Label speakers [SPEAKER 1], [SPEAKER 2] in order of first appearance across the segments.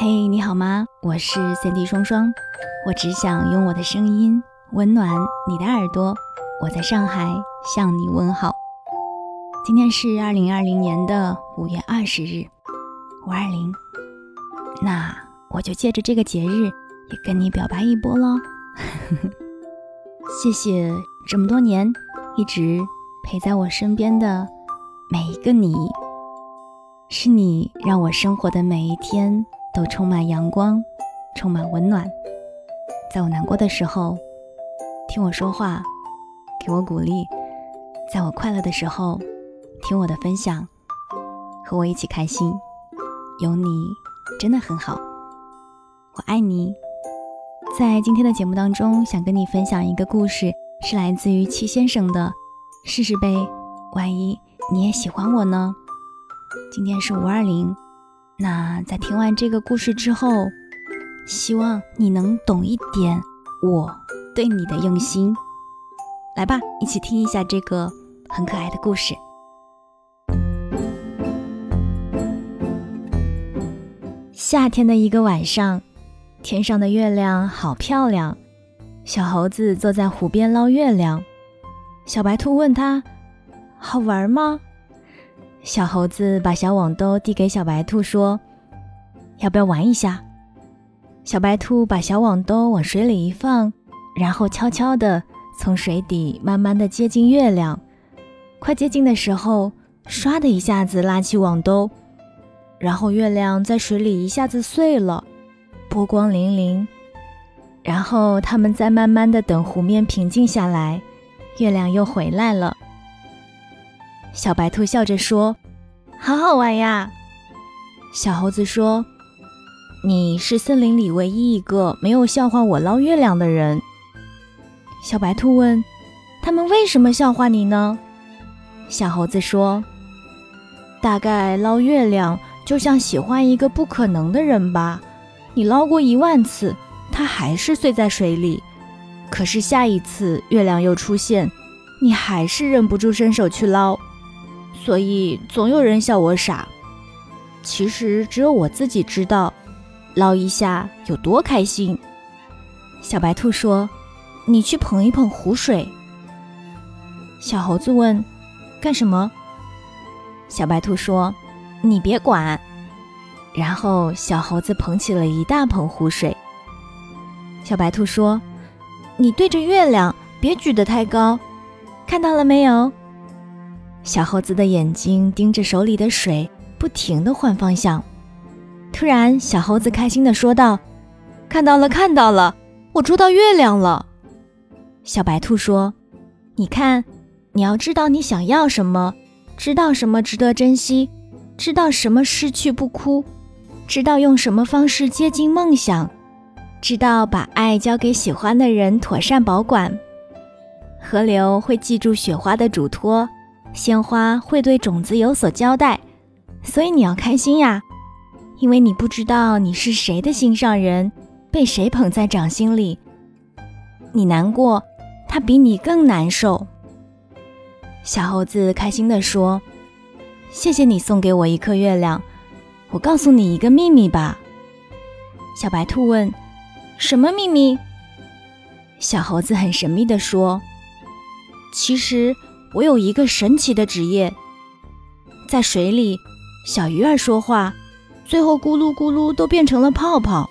[SPEAKER 1] 嘿，你好吗？我是三 D 双双，我只想用我的声音温暖你的耳朵。我在上海向你问好。今天是二零二零年的五月二十日，五二零。那我就借着这个节日，也跟你表白一波喽。谢谢这么多年一直陪在我身边的每一个你，是你让我生活的每一天。都充满阳光，充满温暖。在我难过的时候，听我说话，给我鼓励；在我快乐的时候，听我的分享，和我一起开心。有你真的很好，我爱你。在今天的节目当中，想跟你分享一个故事，是来自于戚先生的。试试呗，万一你也喜欢我呢？今天是五二零。那在听完这个故事之后，希望你能懂一点我对你的用心。来吧，一起听一下这个很可爱的故事。夏天的一个晚上，天上的月亮好漂亮。小猴子坐在湖边捞月亮，小白兔问他：“好玩吗？”小猴子把小网兜递给小白兔，说：“要不要玩一下？”小白兔把小网兜往水里一放，然后悄悄地从水底慢慢地接近月亮。快接近的时候，唰的一下子拉起网兜，然后月亮在水里一下子碎了，波光粼粼。然后他们再慢慢地等湖面平静下来，月亮又回来了。小白兔笑着说：“好好玩呀。”小猴子说：“你是森林里唯一一个没有笑话我捞月亮的人。”小白兔问：“他们为什么笑话你呢？”小猴子说：“大概捞月亮就像喜欢一个不可能的人吧。你捞过一万次，它还是碎在水里。可是下一次月亮又出现，你还是忍不住伸手去捞。”所以总有人笑我傻，其实只有我自己知道，捞一下有多开心。小白兔说：“你去捧一捧湖水。”小猴子问：“干什么？”小白兔说：“你别管。”然后小猴子捧起了一大捧湖水。小白兔说：“你对着月亮，别举得太高，看到了没有？”小猴子的眼睛盯着手里的水，不停地换方向。突然，小猴子开心地说道：“看到了，看到了，我捉到月亮了。”小白兔说：“你看，你要知道你想要什么，知道什么值得珍惜，知道什么失去不哭，知道用什么方式接近梦想，知道把爱交给喜欢的人，妥善保管。河流会记住雪花的嘱托。”鲜花会对种子有所交代，所以你要开心呀，因为你不知道你是谁的心上人，被谁捧在掌心里。你难过，他比你更难受。小猴子开心地说：“谢谢你送给我一颗月亮，我告诉你一个秘密吧。”小白兔问：“什么秘密？”小猴子很神秘地说：“其实。”我有一个神奇的职业，在水里，小鱼儿说话，最后咕噜咕噜都变成了泡泡。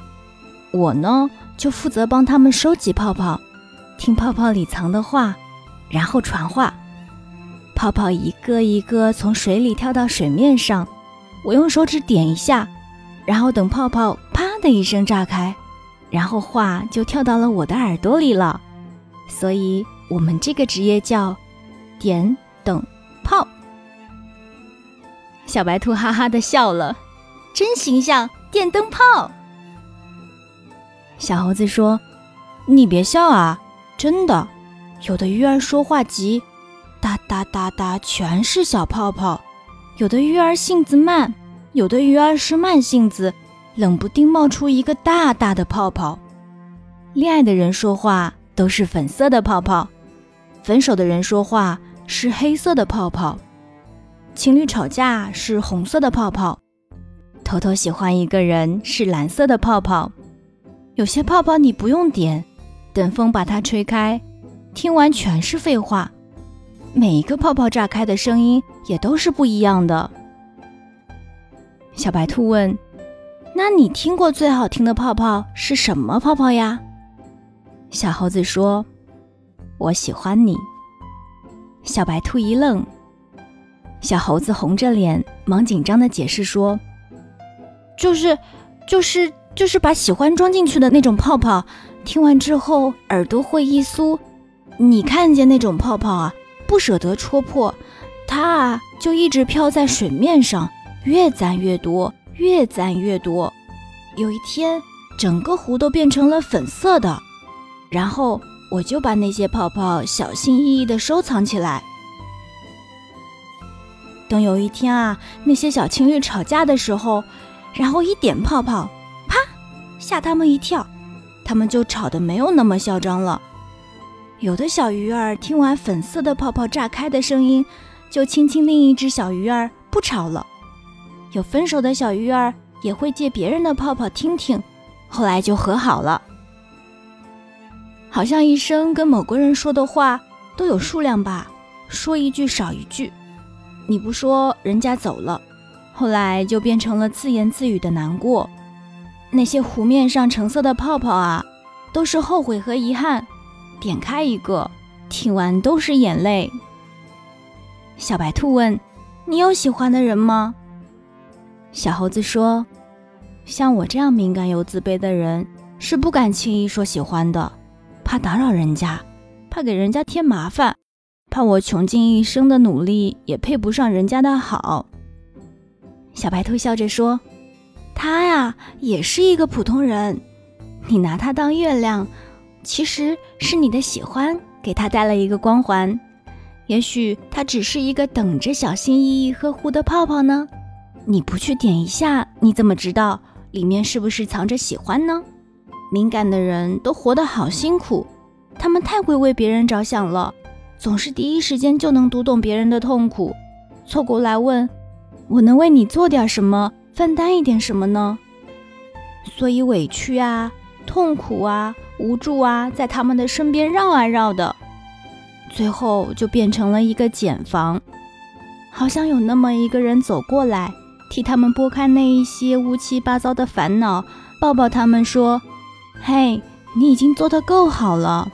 [SPEAKER 1] 我呢，就负责帮他们收集泡泡，听泡泡里藏的话，然后传话。泡泡一个一个从水里跳到水面上，我用手指点一下，然后等泡泡啪的一声炸开，然后话就跳到了我的耳朵里了。所以，我们这个职业叫。点灯泡，小白兔哈哈的笑了，真形象！电灯泡。小猴子说：“你别笑啊，真的，有的鱼儿说话急，哒哒哒哒，全是小泡泡；有的鱼儿性子慢，有的鱼儿是慢性子，冷不丁冒出一个大大的泡泡。恋爱的人说话都是粉色的泡泡。”分手的人说话是黑色的泡泡，情侣吵架是红色的泡泡，偷偷喜欢一个人是蓝色的泡泡。有些泡泡你不用点，等风把它吹开，听完全是废话。每一个泡泡炸开的声音也都是不一样的。小白兔问：“那你听过最好听的泡泡是什么泡泡呀？”小猴子说：“我喜欢你。”小白兔一愣，小猴子红着脸，忙紧张的解释说：“就是，就是。”就是把喜欢装进去的那种泡泡，听完之后耳朵会一酥。你看见那种泡泡啊，不舍得戳破，它啊就一直飘在水面上，越攒越多，越攒越多。有一天，整个湖都变成了粉色的，然后我就把那些泡泡小心翼翼地收藏起来。等有一天啊，那些小情侣吵架的时候，然后一点泡泡。啪吓他们一跳，他们就吵得没有那么嚣张了。有的小鱼儿听完粉色的泡泡炸开的声音，就亲亲另一只小鱼儿不吵了。有分手的小鱼儿也会借别人的泡泡听听，后来就和好了。好像一生跟某个人说的话都有数量吧，说一句少一句。你不说，人家走了，后来就变成了自言自语的难过。那些湖面上橙色的泡泡啊，都是后悔和遗憾。点开一个，听完都是眼泪。小白兔问：“你有喜欢的人吗？”小猴子说：“像我这样敏感又自卑的人，是不敢轻易说喜欢的，怕打扰人家，怕给人家添麻烦，怕我穷尽一生的努力也配不上人家的好。”小白兔笑着说。他呀，也是一个普通人。你拿他当月亮，其实是你的喜欢给他带了一个光环。也许他只是一个等着小心翼翼呵护的泡泡呢。你不去点一下，你怎么知道里面是不是藏着喜欢呢？敏感的人都活得好辛苦，他们太会为别人着想了，总是第一时间就能读懂别人的痛苦，凑过来问：“我能为你做点什么？”分担一点什么呢？所以委屈啊、痛苦啊、无助啊，在他们的身边绕啊绕的，最后就变成了一个茧房。好像有那么一个人走过来，替他们拨开那一些乌七八糟的烦恼，抱抱他们说：“嘿，你已经做得够好了。”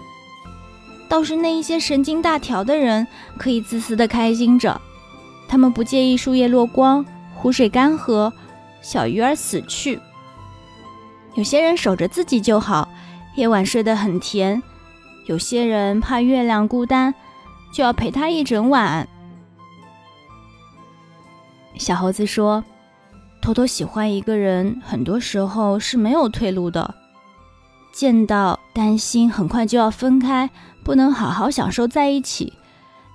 [SPEAKER 1] 倒是那一些神经大条的人，可以自私的开心着，他们不介意树叶落光、湖水干涸。小鱼儿死去。有些人守着自己就好，夜晚睡得很甜；有些人怕月亮孤单，就要陪他一整晚。小猴子说：“偷偷喜欢一个人，很多时候是没有退路的。见到担心很快就要分开，不能好好享受在一起；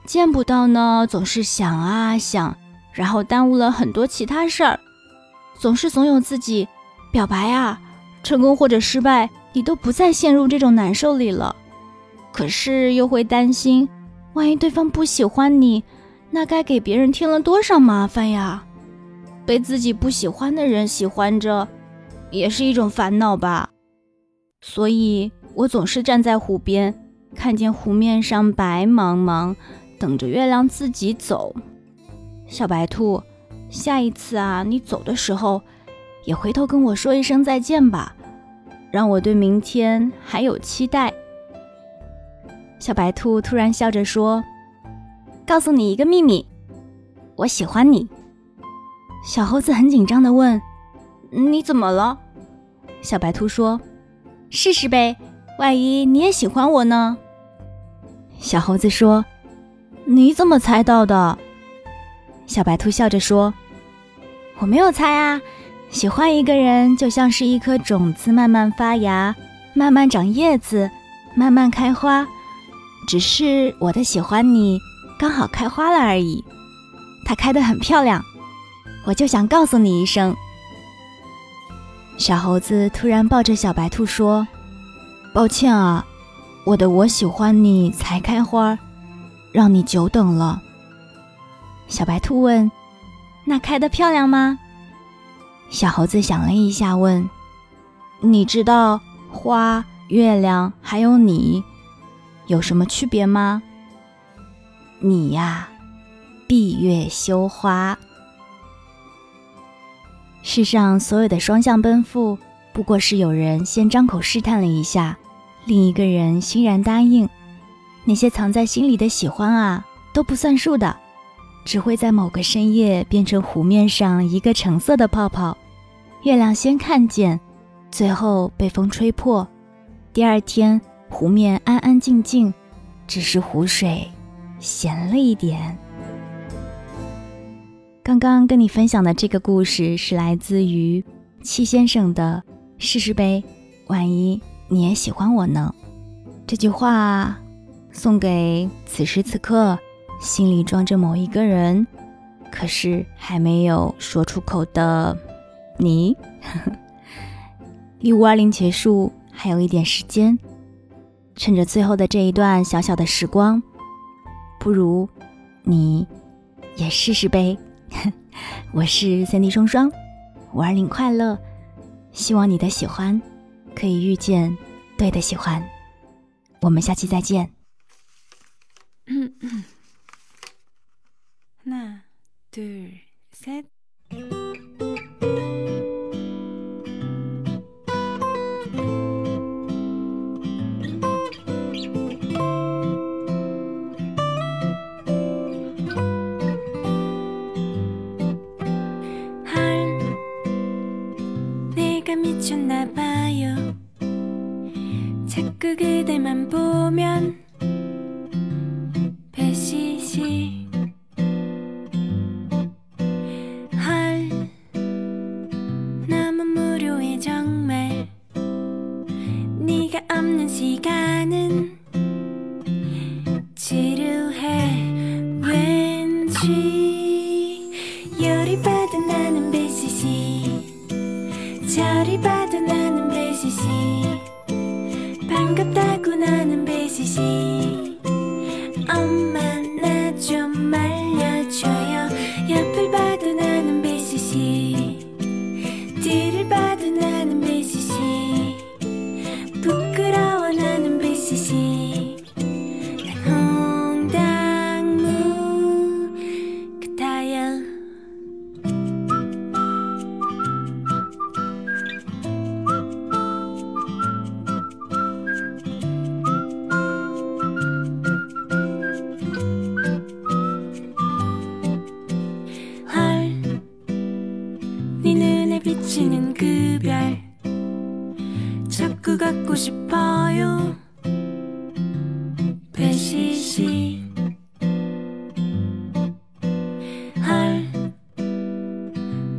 [SPEAKER 1] 见不到呢，总是想啊想，然后耽误了很多其他事儿。”总是怂恿自己表白啊，成功或者失败，你都不再陷入这种难受里了。可是又会担心，万一对方不喜欢你，那该给别人添了多少麻烦呀？被自己不喜欢的人喜欢着，也是一种烦恼吧。所以我总是站在湖边，看见湖面上白茫茫，等着月亮自己走。小白兔。下一次啊，你走的时候，也回头跟我说一声再见吧，让我对明天还有期待。小白兔突然笑着说：“告诉你一个秘密，我喜欢你。”小猴子很紧张的问：“你怎么了？”小白兔说：“试试呗，万一你也喜欢我呢？”小猴子说：“你怎么猜到的？”小白兔笑着说：“我没有猜啊，喜欢一个人就像是一颗种子，慢慢发芽，慢慢长叶子，慢慢开花。只是我的喜欢你刚好开花了而已，它开得很漂亮，我就想告诉你一声。”小猴子突然抱着小白兔说：“抱歉啊，我的我喜欢你才开花，让你久等了。”小白兔问：“那开的漂亮吗？”小猴子想了一下，问：“你知道花、月亮还有你有什么区别吗？”你呀，闭月羞花。世上所有的双向奔赴，不过是有人先张口试探了一下，另一个人欣然答应。那些藏在心里的喜欢啊，都不算数的，只会在某个深夜变成湖面上一个橙色的泡泡。月亮先看见，最后被风吹破。第二天，湖面安安静静，只是湖水咸了一点。刚刚跟你分享的这个故事是来自于戚先生的《试试呗，万一你也喜欢我呢》。这句话送给此时此刻心里装着某一个人，可是还没有说出口的你。离五二零结束还有一点时间，趁着最后的这一段小小的时光，不如你也试试呗。我是三 D 双双，五二零快乐！希望你的喜欢可以遇见对的喜欢。我们下期再见。
[SPEAKER 2] 嗯 嗯那对三。不眠。 나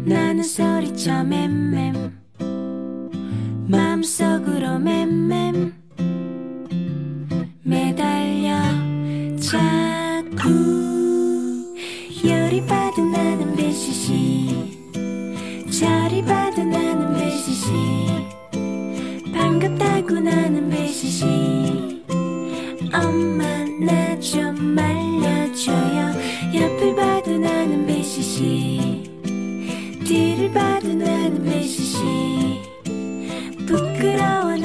[SPEAKER 2] 나는 소리쳐 맴맴. 마음속으로 맴맴. 매달려 자꾸 열이 받은 나는 배시시. 저리 받은 나는 배시시. 반갑다고 나는 배시시. 엄마 나 좀 말려줘요. 옆을 봐도 나는 배시시 뒤를 봐도 나는 배시시 부끄러워